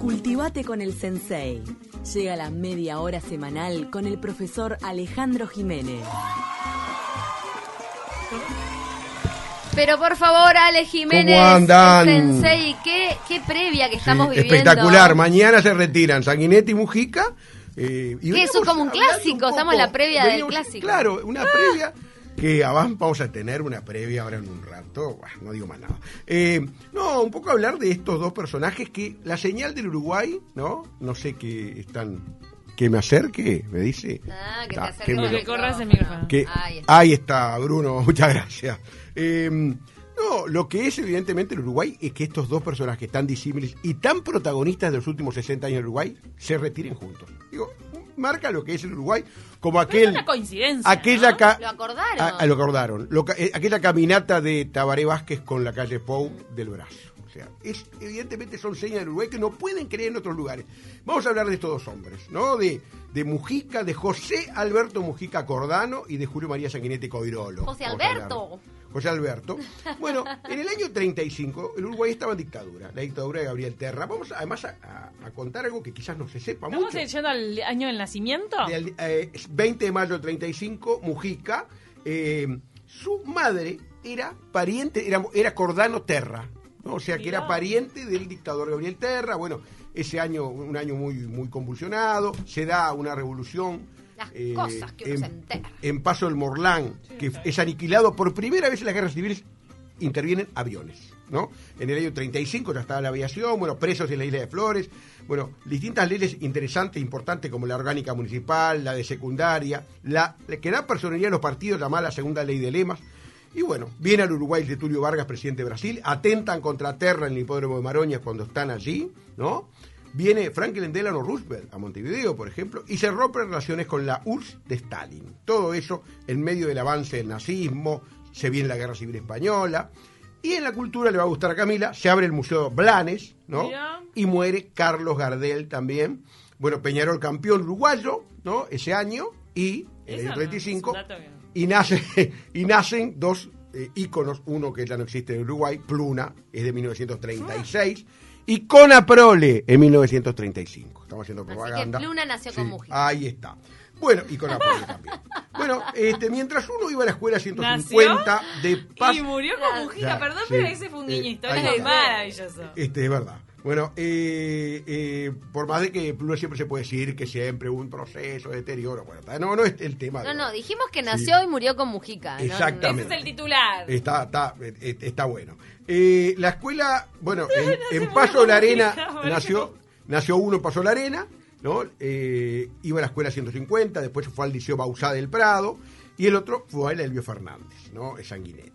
Cultivate con el Sensei. Llega la media hora semanal con el profesor Alejandro Jiménez. Pero por favor, Ale Jiménez, ¿Cómo andan? Sensei, ¿qué, qué previa que estamos Sí, viviendo. Espectacular. Mañana se retiran Sanguinetti y Mujica. eh, y Que eso es como un clásico, un estamos en la previa del clásico. Claro, una previa que avan- vamos a tener una previa ahora en un rato. Bah, no digo más nada. Eh, no, un poco hablar de estos dos personajes que la señal del Uruguay, ¿no? No sé qué están. Que me acerque, me dice. Ah, que te Ah, acerques que me- corras el micrófono. micrófono. que- Ahí está. ahí está, Bruno, muchas gracias. Eh, no, lo que es evidentemente el Uruguay es que estos dos personajes tan disímiles y tan protagonistas de los últimos 60 años del Uruguay se retiren juntos. Digo, marca lo que es el Uruguay como Pero aquel... es una coincidencia. Aquella ¿no? ca- Lo acordaron. a- a lo acordaron. Lo ca- eh, aquella caminata de Tabaré Vázquez con la calle Pou del brazo. O sea, es, evidentemente son señas del Uruguay que no pueden creer en otros lugares. Vamos a hablar de estos dos hombres, ¿no? De, de Mujica, de José Alberto Mujica Cordano y de Julio María Sanguinetti Coirolo. José. Alberto. José Alberto. Bueno, en el año 35 el Uruguay estaba en dictadura, la dictadura de Gabriel Terra. Vamos además a, a- a contar algo que quizás no se sepa ¿Estamos mucho. yendo al año del nacimiento? Del, eh, 20 de mayo del 35, Mujica, eh, su madre era pariente, era, era Cordano Terra, ¿no? o sea que era pariente del dictador Gabriel Terra. Bueno, ese año, un año muy, muy convulsionado, se da una revolución. Las eh, cosas que uno en, se entera. en Paso del Morlán, que es aniquilado por primera vez en las guerras civiles, intervienen aviones. ¿no? En el año 35 ya estaba la aviación, bueno, presos en la isla de Flores, bueno, distintas leyes interesantes, importantes, como la orgánica municipal, la de secundaria, la, la que da personalidad a los partidos, llamada la segunda ley de lemas. Y bueno, viene al Uruguay de Tulio Vargas, presidente de Brasil, atentan contra Terra en el hipódromo de Maroña cuando están allí, ¿no? Viene Franklin Delano Roosevelt a Montevideo, por ejemplo, y se rompen relaciones con la URSS de Stalin. Todo eso en medio del avance del nazismo, se viene la Guerra Civil Española, y en la cultura le va a gustar a Camila, se abre el Museo Blanes, ¿no? Y muere Carlos Gardel también. Bueno, Peñarol campeón uruguayo, ¿no? Ese año, y en el Eso año no, es 35 un dato que- y, nace, y nacen dos eh, íconos, uno que ya no existe en Uruguay, Pluna, es de 1936, y Conaprole en 1935. Estamos haciendo Así que propaganda. Pluna nació con Mujica. Ahí está. Bueno, y Conaprole también. Bueno, este, mientras uno iba a la escuela 150 de Paz... Y murió con Mujica, Ya, perdón, sí. pero ese fue un guiño Eh, histórico maravilloso. Este, es verdad. Bueno, eh, eh, por más de que Pluna siempre se puede decir que siempre hubo un proceso de deterioro, bueno, no, no es el tema. de No, no, dijimos que nació Sí. y murió con Mujica. ¿no? Exactamente. Ese es el titular. Está, está, eh, eh, está bueno. Eh, la escuela, bueno, en, Paso de la Arena nació, nació uno en Paso de la Arena, ¿no? Eh, iba a la escuela 150, después fue al Liceo Bausá del Prado, y el otro fue a Elvio Fernández, ¿no? Es Sanguinetti.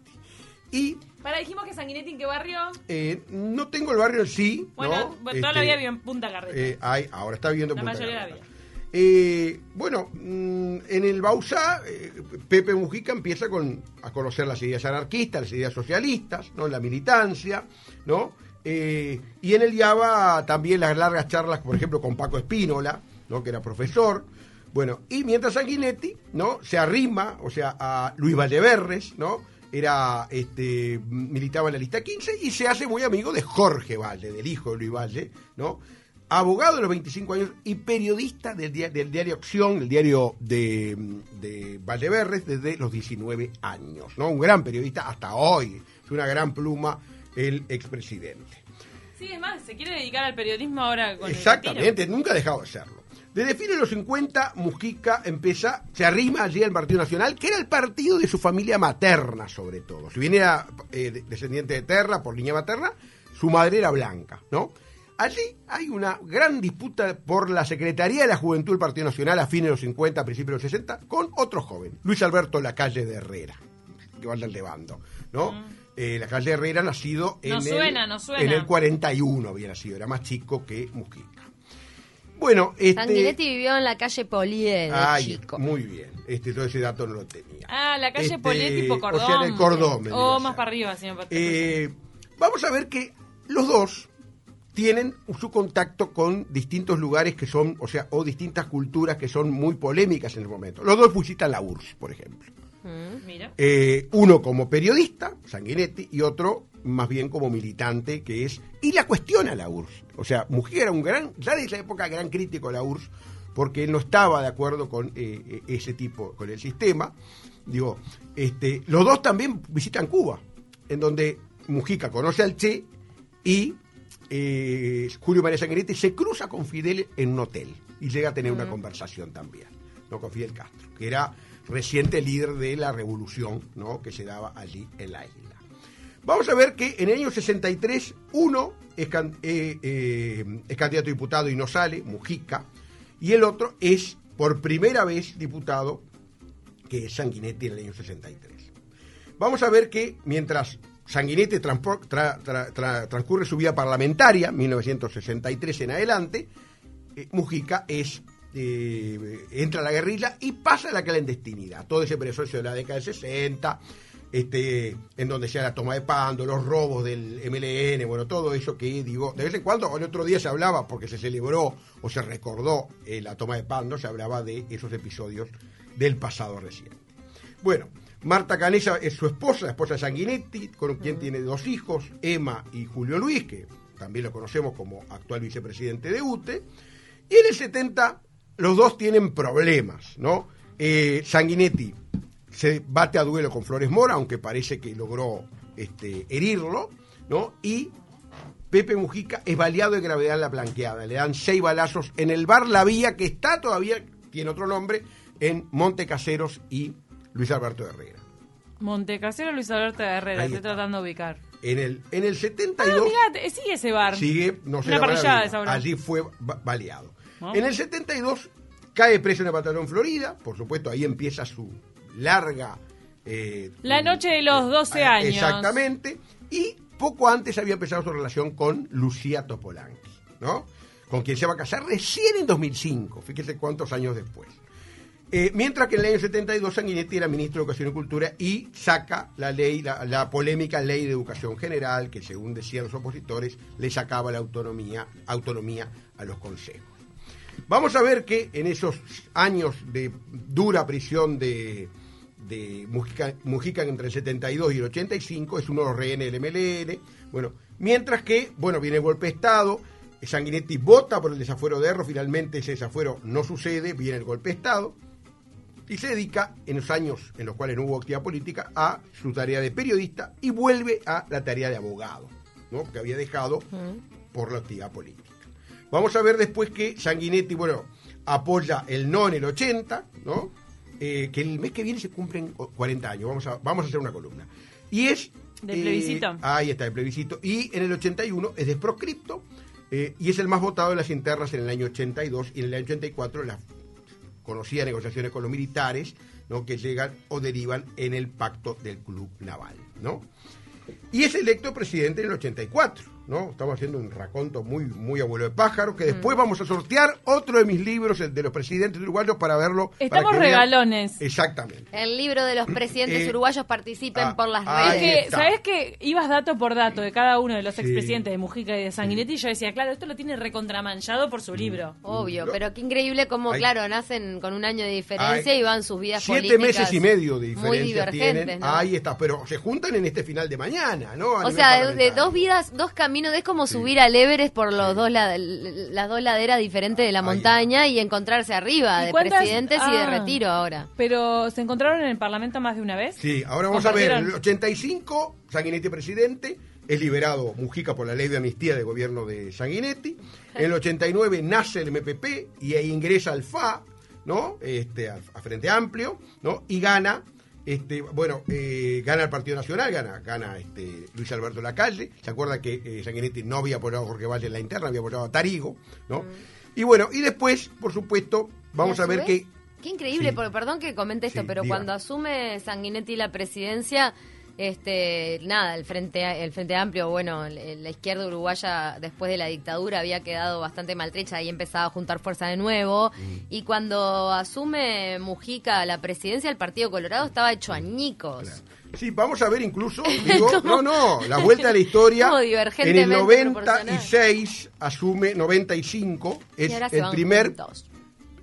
Y Para, dijimos que Sanguinetti en qué barrio. eh, no tengo el barrio en sí, Bueno, ¿no? bueno, toda Este, en Punta Carreta. eh, hay- ahora está viviendo en La Punta mayoría de la Carreta. Eh, bueno, mm, en el Bausá, eh, Pepe Mujica empieza con, a conocer las ideas anarquistas, las ideas socialistas, ¿no? la militancia, ¿no? Eh, y en el IABA también las largas charlas, por ejemplo, con Paco Espínola, ¿no? que era profesor. Bueno, y mientras Sanguinetti, ¿no? Se arrima, o sea, a Luis Valleverres, ¿no? Era, este, militaba en la lista 15 y se hace muy amigo de Jorge Valle, del hijo de Luis Valle, ¿no? Abogado de los 25 años y periodista del, dia- del diario Acción, el diario de, de Valdeverres, desde los 19 años. ¿no? Un gran periodista hasta hoy. Es una gran pluma el expresidente. Sí, es más, se quiere dedicar al periodismo ahora con el Exactamente, nunca ha dejado de serlo. Desde fines de los 50, Mujica empieza, se arrima allí al Partido Nacional, que era el partido de su familia materna, sobre todo. Si bien era eh, de- descendiente de Terra, por línea materna, su madre era blanca, ¿no? Allí hay una gran disputa por la Secretaría de la Juventud del Partido Nacional a fines de los 50, principios de los 60, con otro joven, Luis Alberto Lacalle de Herrera, que va al levando, ¿no? Eh, Lacalle Herrera nacido en, No el, suena, no suena. en el 41 había nacido, era más chico que Mujica. Bueno, este... Sanguinetti vivió en la calle Polié de Ay, chico. muy bien. Este, todo ese dato no lo tenía. Ah, la calle Este, Polié tipo Cordón. O sea, en el Cordón. vendría O a más para arriba, señor Patricio. Eh, vamos a ver que los dos tienen su contacto con distintos lugares que son, o sea, o distintas culturas que son muy polémicas en el momento. Los dos visitan la URSS, por ejemplo. Mm. Mira. Eh, uno como periodista, Sanguinetti, y otro más bien como militante que es, y la cuestiona la URSS. O sea, Mujica era un gran, ya de esa época, gran crítico de la URSS, porque él no estaba de acuerdo con eh, eh, ese tipo, con el sistema. Digo, este, los dos también visitan Cuba, en donde Mujica conoce al Che y eh, Julio María Sanguinetti se cruza con Fidel en un hotel y llega a tener una conversación también, ¿no? Con Fidel Castro, que era reciente líder de la revolución, ¿no? Que se daba allí en la isla. Vamos a ver que en el año 63 uno es, can- eh, eh, es candidato a diputado y no sale, Mujica, y el otro es por primera vez diputado, que es Sanguinetti en el año 63. Vamos a ver que mientras Sanguinetti transcurre su vida parlamentaria, 1963 en adelante, eh, Mujica es eh, entra a la guerrilla y pasa a la clandestinidad. Todo ese proceso de la década del 60, este, en donde se la toma de Pando, los robos del MLN, bueno, todo eso que digo, de vez en cuando, el otro día se hablaba, porque se celebró o se recordó eh, la toma de Pando, se hablaba de esos episodios del pasado reciente. Bueno, Marta Canesa es su esposa, la esposa de Sanguinetti, con quien tiene dos hijos, Emma y Julio Luis, que también lo conocemos como actual vicepresidente de UTE. Y en el 70 los dos tienen problemas, ¿no? Eh, Sanguinetti se bate a duelo con Flores Mora, aunque parece que logró este, herirlo, ¿no? Y Pepe Mujica es baleado de gravedad en la blanqueada. Le dan seis balazos en el bar La Vía, que está todavía, tiene otro nombre, en Monte Caseros y Luis Alberto Herrera. Montecasero Luis Alberto Herrera, estoy tratando de ubicar. En el, en el Ah, 72 mirá, sigue ese bar. sigue, no sé la esa hora. allí fue ba- baleado. Ah. En el 72 cae preso en el batallón Florida, por supuesto ahí empieza su larga... eh, La noche de los 12 años. Exactamente, y poco antes había empezado su relación con Lucía Topolanqui, ¿no? Con quien se va a casar recién en 2005, fíjese cuántos años después. Eh, mientras que en el año 72 Sanguinetti era ministro de Educación y Cultura y saca la ley, la, polémica ley de educación general, que según decían los opositores, le sacaba la autonomía, autonomía a los consejos. Vamos a ver que en esos años de dura prisión de, de Mujica, Mujica entre el 72 y el 85 es uno de los rehenes del MLN. Bueno, mientras que, bueno, viene el golpe de Estado, Sanguinetti vota por el desafuero de Erro, finalmente ese desafuero no sucede, viene el golpe de Estado y se dedica en los años en los cuales no hubo actividad política a su tarea de periodista y vuelve a la tarea de abogado, ¿no? que había dejado por la actividad política. Vamos a ver después que Sanguinetti, bueno, apoya el no en el 80, ¿no? Eh, que el mes que viene se cumplen 40 años, vamos a, vamos a hacer una columna. Y es... Eh, plebiscito. ahí está, el plebiscito. Y en el 81 es desproscripto eh, y es el más votado de las internas en el año 82 y en el año 84 las conocía negociaciones con los militares, ¿no? que llegan o derivan en el pacto del Club Naval, ¿no? Y es electo presidente en el 84, ¿no? Estamos haciendo un raconto muy, muy abuelo de pájaro, que después Mm. vamos a sortear otro de mis libros, el de los presidentes uruguayos, para verlo. para Estamos vean- regalones. Exactamente. El libro de los presidentes Eh, uruguayos participen ah, por las ahí Es redes. que. ¿sabes que Ibas dato por dato de cada uno de los Sí. expresidentes de Mujica y de Sanguinetti y yo decía, claro, esto lo tiene recontramanchado por su libro. Obvio, pero qué increíble como, Ay. claro, nacen con un año de diferencia Ay. y van sus vidas Siete políticas meses y medio de muy diferencia divergentes, tienen. ¿no? Ahí está, pero se juntan en este final de mañana, ¿no? A O sea, de, dos vidas, dos caminos, es como subir al Everest por los dos la- las dos laderas diferentes de la Ahí montaña y encontrarse arriba, ¿Y de cuántas- presidentes y de ah. retiro ahora. Pero, ¿se encontraron en el Parlamento más de una vez? Sí, ahora vamos a ver, en el 85, Sanguinetti presidente, es liberado Mujica por la ley de amnistía del gobierno de Sanguinetti, en el 89 nace el MPP y ahí ingresa al FA, ¿no? Este, a, a Frente Amplio, ¿no? Y gana, este, bueno, eh, gana el Partido Nacional, gana, gana este, Luis Alberto Lacalle, se acuerda que eh, Sanguinetti no había apoyado a Jorge Valle en la interna, había apoyado a Tarigo, ¿no? Y bueno, y después, por supuesto, vamos Mm. A, ver que... Qué increíble, Sí. porque perdón que comente esto, Sí, pero diga. cuando asume Sanguinetti la presidencia, este, nada, el Frente, el Frente Amplio, bueno, la izquierda uruguaya después de la dictadura había quedado bastante maltrecha y empezaba a juntar fuerza de nuevo. Mm. Y cuando asume Mujica la presidencia, el Partido Colorado estaba hecho añicos. Claro. Sí, vamos a ver incluso, digo, no, no, la vuelta a la historia. En el divergentemente 96 asume, 95, es el primer juntos.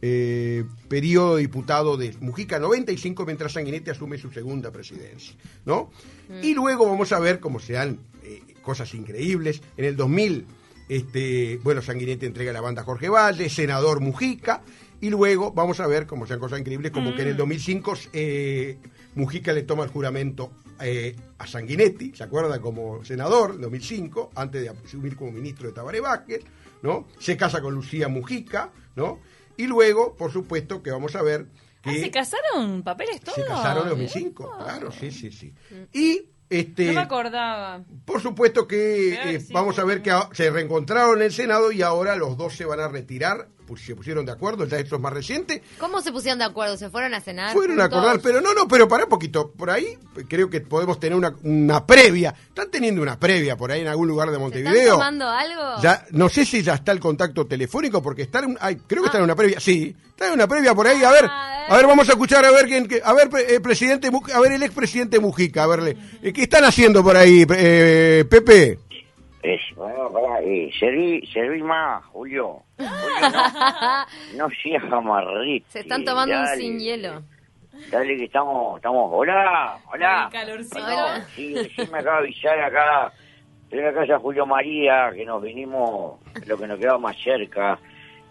Eh, periodo de diputado de Mujica, 95, mientras Sanguinetti asume su segunda presidencia, ¿no? Mm. Y luego vamos a ver cómo se han eh, cosas increíbles. En el 2000, este, bueno, Sanguinetti entrega la banda a Jorge Valle, senador Mujica, y luego vamos a ver, como sean cosas increíbles, como que en el 2005 eh, Mujica le toma el juramento eh, a Sanguinetti, ¿se acuerda? Como senador, en 2005, antes de asumir como ministro de Tabaré Vázquez, ¿no? Se casa con Lucía Mujica, ¿no? Y luego, por supuesto, que vamos a ver que... Ah, ¿Se casaron papeles todos? Se casaron en 2005, claro, sí, sí, sí. Y este, No me acordaba. por supuesto que eh, sí, vamos a ver que a- se reencontraron en el Senado y ahora los dos se van a retirar, pues se pusieron de acuerdo, ya esto es más reciente, ¿Cómo se pusieron de acuerdo? ¿Se fueron a cenar? fueron a acordar, pero no, no, pero para un poquito, por ahí creo que podemos tener una, una previa, están teniendo una previa por ahí en algún lugar de ¿Se Montevideo. están tomando algo? Ya, no sé si ya está el contacto telefónico, porque está en, ay, creo que está en Ah. una previa, sí, está en una previa por ahí, a ver, a ver, vamos a escuchar a ver quién, que- a ver, eh, presidente, a ver el expresidente Mujica, a verle, eh, ¿qué están haciendo por ahí, eh, Pepe? Es, bueno, pará, eh, serví, serví más, Julio. Julio, no, no seas amarrito. Se están tomando un dale, sin hielo. Dale que estamos, estamos, hola, hola. Calorcito. No, sí, sí me acaba de avisar acá, estoy en la casa Julio María, que nos vinimos, lo que nos quedaba más cerca.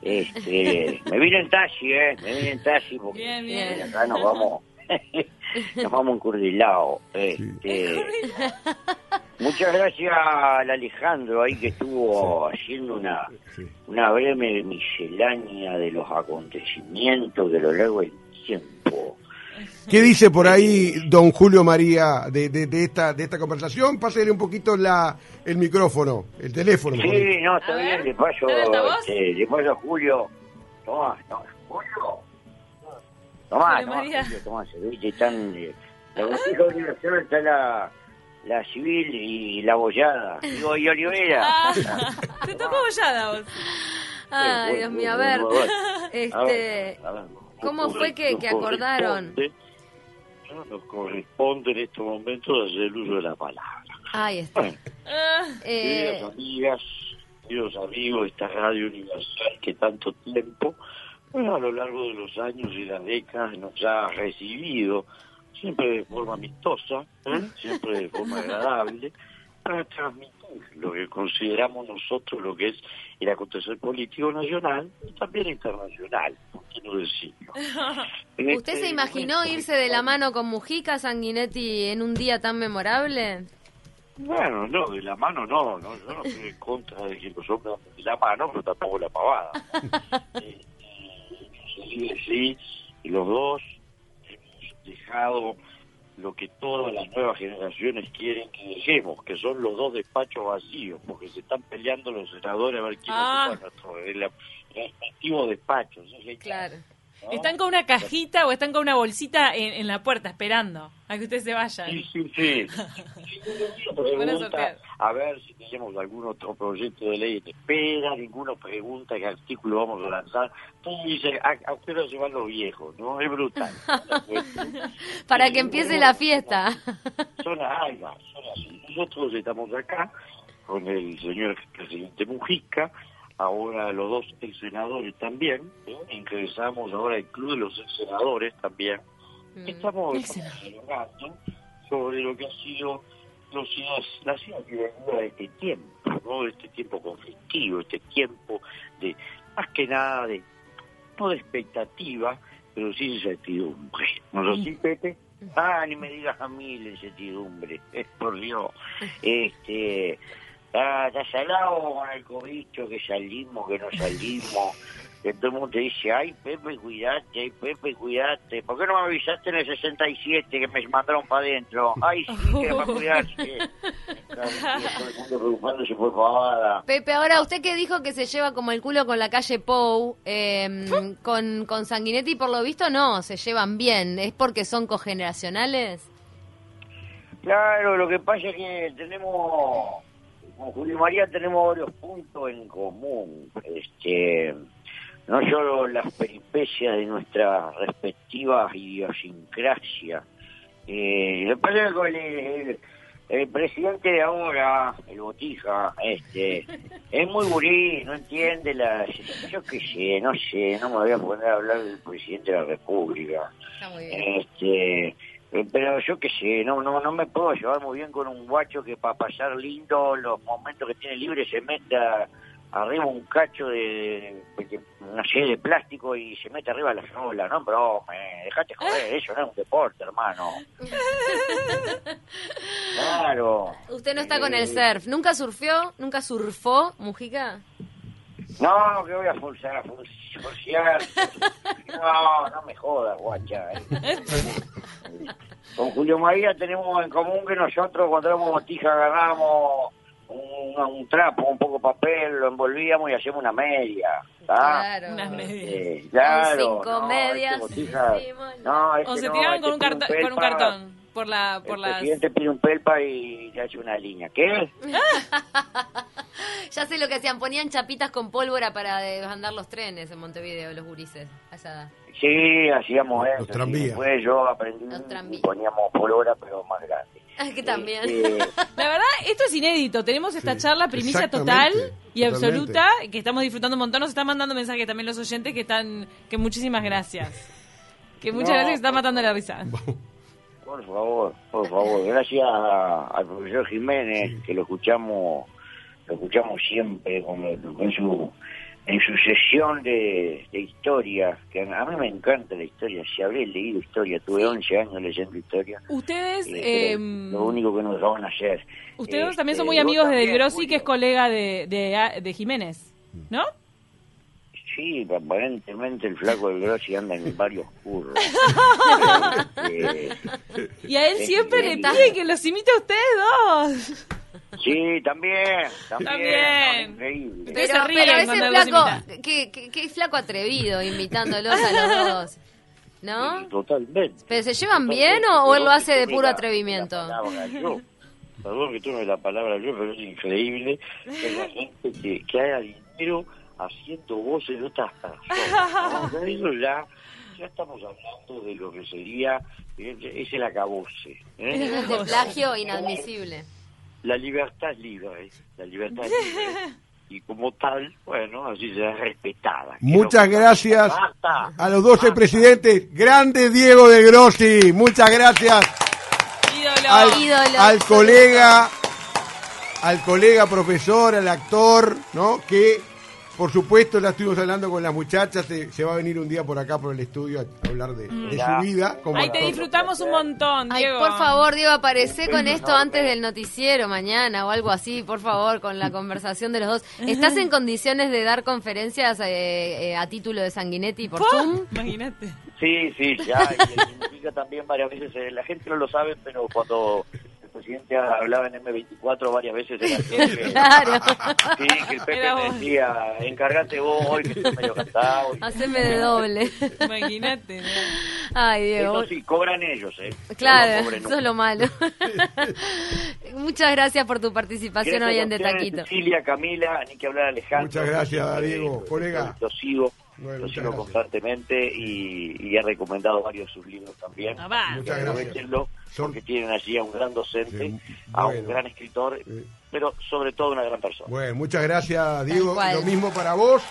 Este, me vine en taxi, eh, me vine en taxi porque Bien, acá nos vamos, nos vamos encurdilados. Este, muchas gracias al Alejandro ahí que estuvo haciendo una, una breve miscelánea de los acontecimientos de lo largo del tiempo. ¿Qué dice por ahí don Julio María de, de, de esta, de esta conversación? Pásale un poquito la, el micrófono, el teléfono. Sí, no, está A bien, ver, le paso, este, le paso a Julio. Tomá, tomá, Julio. Tomá, Julio tomá, María. Julio, servite, están, eh, la botija universal está la, la civil y la bollada. Digo, y Olivera. Ah, te tocó bollada vos. Ay, Dios mío, a ver. Este. ¿cómo fue que, que acordaron? Nos corresponde en estos momentos hacer el uso de la palabra. Ahí está. Bueno, Ah, Eh, queridas amigas, queridos amigos de esta radio universal que tanto tiempo, bueno, a lo largo de los años y las décadas nos ha recibido, siempre de forma amistosa, ¿eh? siempre de forma agradable, para transmitir lo que consideramos nosotros lo que es el acontecer político nacional y también internacional, por qué no decirlo. ¿Usted este se imaginó momento irse de la mano con Mujica Sanguinetti en un día tan memorable? Bueno, no, de la mano no, no yo no estoy en contra de que los hombres de la mano, pero tampoco la pavada. Eh, eh, sí, los dos hemos dejado lo que todas las nuevas generaciones quieren que dejemos, que son los dos despachos vacíos, porque se están peleando los senadores a ver quién Ah. ocupa nuestro el- respectivo despacho. Claro. ¿No? ¿Están con una cajita o están con una bolsita en, en la puerta esperando a que ustedes se vayan? Sí, sí, pregunta a ver si tenemos algún otro proyecto de ley en espera, ninguno pregunta qué artículo vamos a lanzar. Todo dice, ¿a, a qué hora se van los viejos? ¿No? Es brutal. Para que empiece la fiesta. Son son así. Nosotros estamos acá con el señor presidente Mujica, ahora los dos ex senadores también, ¿eh? ingresamos ahora al club de los ex senadores también. Mm. Estamos, estamos dialogando sobre lo que ha sido los, la ciudadanía de este tiempo, ¿no? Este tiempo conflictivo, este tiempo de, más que nada, de no de expectativa, pero sí de incertidumbre. ¿No es así, Pepe? Ah, ni me digas a mí la incertidumbre, es por Dios. Este, ah, está salado con el cobicho, que salimos, que no salimos. Que todo el mundo te dice, ay, Pepe, cuidate, ay, Pepe, cuidate. ¿Por qué no me avisaste en el 67 que me mandaron para adentro? Ay, sí, que era para cuidarse. Todo el mundo preocupándose por pavada. Pepe, ahora usted que dijo que se lleva como el culo con la calle Pou, eh, con, con Sanguinetti por lo visto no, se llevan bien. ¿Es porque son cogeneracionales? Claro, lo que pasa es que tenemos, con Julio María tenemos varios puntos en común. Este, no solo las peripecias de nuestras respectivas idiosincrasias. Eh, lo que pasa es que con el, el- el presidente de ahora, el Botija, este, es muy gurí, no entiende las... Yo qué sé, no sé, no me voy a poner a hablar del presidente de la República. Está muy bien. Este, Eh, Pero yo qué sé, no, no, no me puedo llevar muy bien con un guacho que para pasar lindo los momentos que tiene libre se meta arriba un cacho de, de- no sé, de plástico y se mete arriba de la sola, no, bro, me dejate joder, eso no es un deporte, hermano. Claro. Usted no está con el Eh, surf. ¿Nunca surfeó? ¿Nunca surfó, Mujica? No, que voy a forzar, forcear. No, no me jodas, guacha. eh. Con Julio María tenemos en común que nosotros cuando éramos botija agarramos un, un trapo, un poco de papel, lo envolvíamos y hacíamos una media. ¿tá? Claro. Unas medias. Eh, claro. Con cinco no, medias, este botija- no, este O se no, tiraban este con un, carta- con un cartón. Por la, por el las... presidente pide un pelpa y le hace una línea. ¿Qué? Ya sé lo que hacían. Ponían chapitas con pólvora para andar los trenes en Montevideo, los gurises. Allá. Sí, hacíamos eso. sí. tranvías. Después yo aprendí Los tranvías. y poníamos polvora, pero más grande. Ah, que también. Este, La verdad, esto es inédito. Tenemos esta Sí, charla primicia total y totalmente. absoluta, que estamos disfrutando un montón. Nos están mandando mensajes también los oyentes que están, que muchísimas gracias. Que muchas No. gracias que están matando la risa. Por favor, por favor. Gracias a- al profesor Jiménez, que lo escuchamos lo escuchamos siempre con, con su en su sesión de, de historia, que a mí me encanta la historia, si habré leído historia, tuve 11 años leyendo historia. Ustedes, eh, eh, lo único que nos van a hacer. ustedes Este, también son muy amigos de Del Grossi, que es colega de, de, de Jiménez, ¿no? Sí, aparentemente el flaco del Grossi anda en varios curros. Este, Y a él siempre le está. pide que los imite a ustedes dos. Sí, también, también. También. no, increíble. Pero, se ríen pero cuando ese los flaco, qué, qué- qué flaco atrevido invitándolos a los dos. ¿No? Sí, totalmente. ¿Pero se llevan Totalmente. bien o, o él lo hace de puro la- atrevimiento? la palabra yo. Perdón que tome la palabra yo, pero es increíble que la gente que, que haga dinero haciendo voces de otras personas. ¿no? Eso ya, ya estamos hablando de lo que sería, eh, es el acabose. ¿eh? Nivel de plagio inadmisible. La libertad es libre, la libertad es libre. Y como tal, bueno, así será respetada. Muchas gracias a los 12 Basta. presidentes. Grande Diego de Grossi. Muchas gracias Ídolo. al, ídolo al colega, al colega profesor, al actor, ¿no? Que por supuesto la estuvimos hablando con las muchachas. Se, se va a venir un día por acá por el estudio a hablar de, de Ya. su vida. como Ahí te disfrutamos un montón, Ay, Diego. por favor, Diego, aparecé con esto enorme. antes del noticiero mañana o algo así, por favor, con la conversación de los dos. ¿Estás en condiciones de dar conferencias eh, eh, a título de Sanguinetti por Zoom? Imagínate. Sí, sí, ya, y significa también varias veces, eh, la gente no lo sabe, pero cuando presidente hablaba en M24 varias veces era que- Claro. sí, que el Pepe me decía, encárgate vos hoy, que estoy medio cantado. Haceme de doble. Imagínate. ¿no? Ay, Diego. Eso sí, cobran ellos, ¿eh? Claro, eso es lo malo. Muchas gracias por tu participación Gracias hoy en De Taquito. Cecilia, Camila, ni que hablar Alejandro. Muchas gracias, Diego, colega. Lo sigo, Bueno, lo sigo gracias. constantemente y, y he recomendado varios de sus libros también. Ah. Muchas gracias. Porque tienen allí a un gran docente, Sí, a un gran escritor, pero sobre todo una gran persona. Bueno, muchas gracias, Diego. Lo mismo para vos.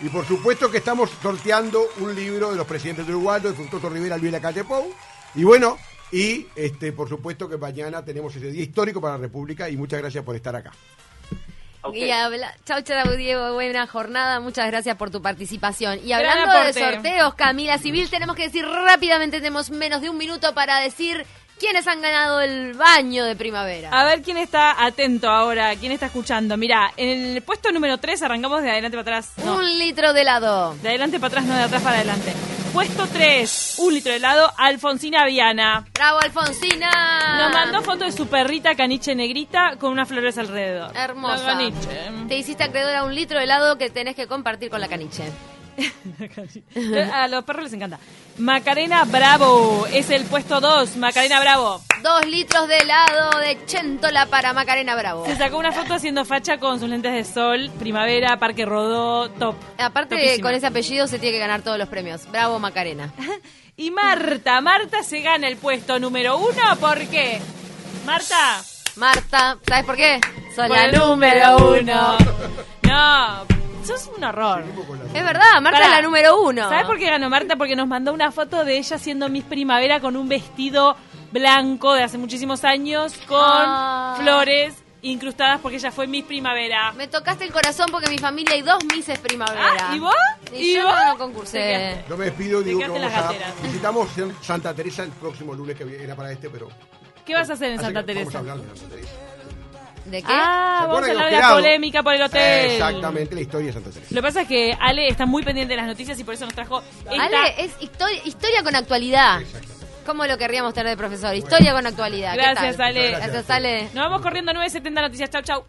Y por supuesto que estamos sorteando un libro de los presidentes de Uruguay, de Fructuoso Rivera, Luis Lacate Pou. Y bueno, y este por supuesto que mañana tenemos ese día histórico para la República y muchas gracias por estar acá. Y habla... Chau, chau, Diego. Buena jornada. Muchas gracias por tu participación. Y hablando de sorteos, Camila Civil, tenemos que decir rápidamente, tenemos menos de un minuto para decir quiénes han ganado el baño de primavera. A ver quién está atento ahora, quién está escuchando. Mira, en el puesto número 3 arrancamos de adelante para atrás. No, Un litro de helado. de adelante para atrás, no de atrás para adelante. Puesto 3, un litro de helado, Alfonsina Viana. ¡Bravo, Alfonsina! Nos mandó foto de su perrita caniche negrita con unas flores alrededor. Hermosa. La caniche. Te hiciste acreedor a un litro de helado que tenés que compartir con la caniche. A los perros les encanta. Macarena Bravo es el puesto 2. Macarena Bravo. Dos litros de helado de Chentola para Macarena Bravo. Se sacó una foto haciendo facha con sus lentes de sol. Primavera, Parque Rodó, top. Aparte, Topísima. con ese apellido se tiene que ganar todos los premios. Bravo, Macarena. Y Marta, Marta se gana el puesto número uno. ¿Por qué? Marta. Marta, ¿sabes por qué? Por la número uno. No, sos un horror. Es verdad, Marta Pará. es la número uno. ¿Sabes por qué ganó Marta? Porque nos mandó una foto de ella haciendo Miss Primavera con un vestido blanco de hace muchísimos años con Ah. flores incrustadas porque ella fue Miss Primavera. Me tocaste el corazón porque en mi familia hay dos Misses Primavera. Ah, ¿y vos? Y, ¿Y yo vos? no, no concursé. Yo me despido y digo que vamos a visitamos Santa Teresa el próximo lunes que era para este, pero ¿Qué vas a hacer en así Santa que vamos a Teresa? hablar de Santa Teresa. ¿De qué? Ah, ¿Se vamos a hablar de la polémica por el hotel. Exactamente, la historia de Santa Teresa. Lo que pasa es que Ale está muy pendiente de las noticias y por eso nos trajo esta... Ale, es historia, historia con actualidad. ¿Cómo lo querríamos tener de profesor? Historia con actualidad. ¿Qué Gracias, tal? Ale. Gracias, Ale. Nos vamos corriendo a 9.70 Noticias. Chau, chau.